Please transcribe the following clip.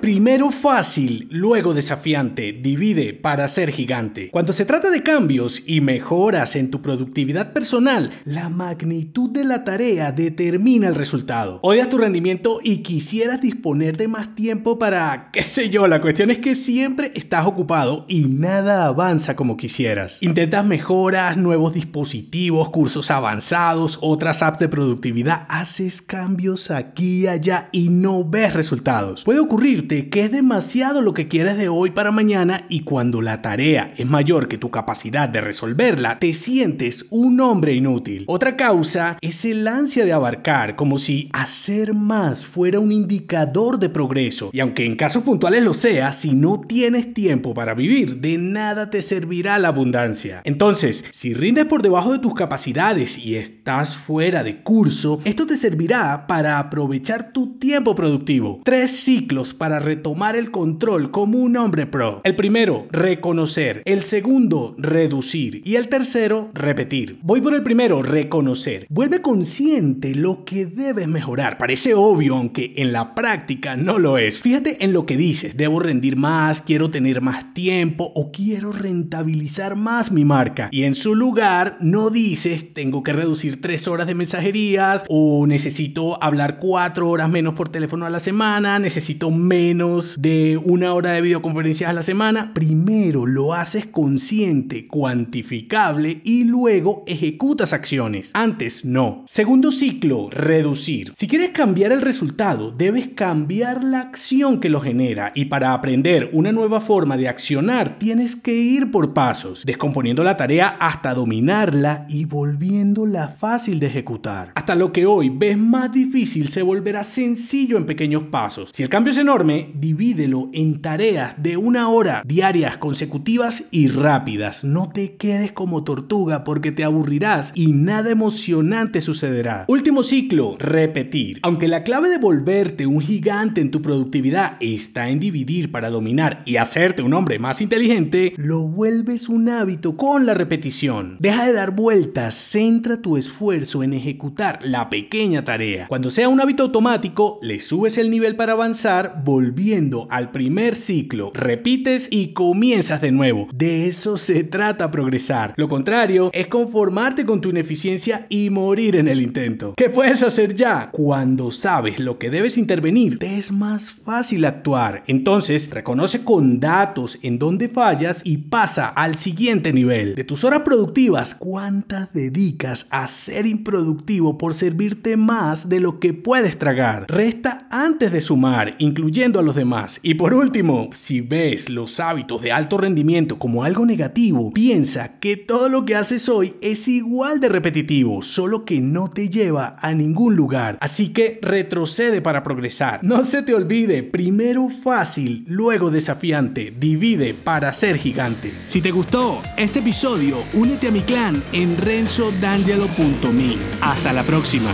Primero fácil, luego desafiante, divide para ser gigante. Cuando se trata de cambios y mejoras en tu productividad personal, la magnitud de la tarea determina el resultado. Odias tu rendimiento y quisieras disponer de más tiempo para, qué sé yo, la cuestión es que siempre estás ocupado y nada avanza como quisieras. Intentas mejoras, nuevos dispositivos, cursos avanzados, otras apps de productividad, haces cambios aquí y allá y no ves resultados. Puede que es demasiado lo que quieres de hoy para mañana y cuando la tarea es mayor que tu capacidad de resolverla, te sientes un hombre inútil. Otra causa es el ansia de abarcar, como si hacer más fuera un indicador de progreso. Y aunque en casos puntuales lo sea, si no tienes tiempo para vivir, de nada te servirá la abundancia. Entonces, si rindes por debajo de tus capacidades y estás fuera de curso, esto te servirá para aprovechar tu tiempo productivo. Tres ciclos para retomar el control como un hombre pro. El primero, reconocer. El segundo, reducir. Y el tercero, repetir. Voy por el primero, reconocer. Vuelve consciente lo que debes mejorar. Parece obvio, aunque en la práctica no lo es. Fíjate en lo que dices. Debo rendir más, quiero tener más tiempo o quiero rentabilizar más mi marca. Y en su lugar no dices, tengo que reducir tres horas de mensajerías o necesito hablar cuatro horas menos por teléfono a la semana, necesito menos de una hora de videoconferencias a la semana, primero lo haces consciente, cuantificable y luego ejecutas acciones. Antes no. Segundo ciclo, reducir. Si quieres cambiar el resultado, debes cambiar la acción que lo genera y para aprender una nueva forma de accionar tienes que ir por pasos, descomponiendo la tarea hasta dominarla y volviéndola fácil de ejecutar. Hasta lo que hoy ves más difícil se volverá sencillo en pequeños pasos. Si el cambio es enorme, divídelo en tareas de una hora diarias consecutivas y rápidas. No te quedes como tortuga porque te aburrirás y nada emocionante sucederá. Último ciclo, repetir. Aunque la clave de volverte un gigante en tu productividad está en dividir para dominar y hacerte un hombre más inteligente, lo vuelves un hábito con la repetición. Deja de dar vueltas, centra tu esfuerzo en ejecutar la pequeña tarea. Cuando sea un hábito automático, le subes el nivel para avanzar, volviendo al primer ciclo, repites y comienzas de nuevo. De eso se trata progresar. Lo contrario es conformarte con tu ineficiencia y morir en el intento. ¿Qué puedes hacer ya? Cuando sabes lo que debes intervenir, te es más fácil actuar. Entonces, reconoce con datos en dónde fallas y pasa al siguiente nivel. De tus horas productivas, ¿cuántas dedicas a ser improductivo por servirte más de lo que puedes tragar? Resta antes de sumar, incluyendo a los demás. Y por último, si ves los hábitos de alto rendimiento como algo negativo, piensa que todo lo que haces hoy es igual de repetitivo, solo que no te lleva a ningún lugar. Así que retrocede para progresar. No se te olvide, primero fácil, luego desafiante, divide para ser gigante. Si te gustó este episodio, únete a mi clan en renzodangelo.me. Hasta la próxima.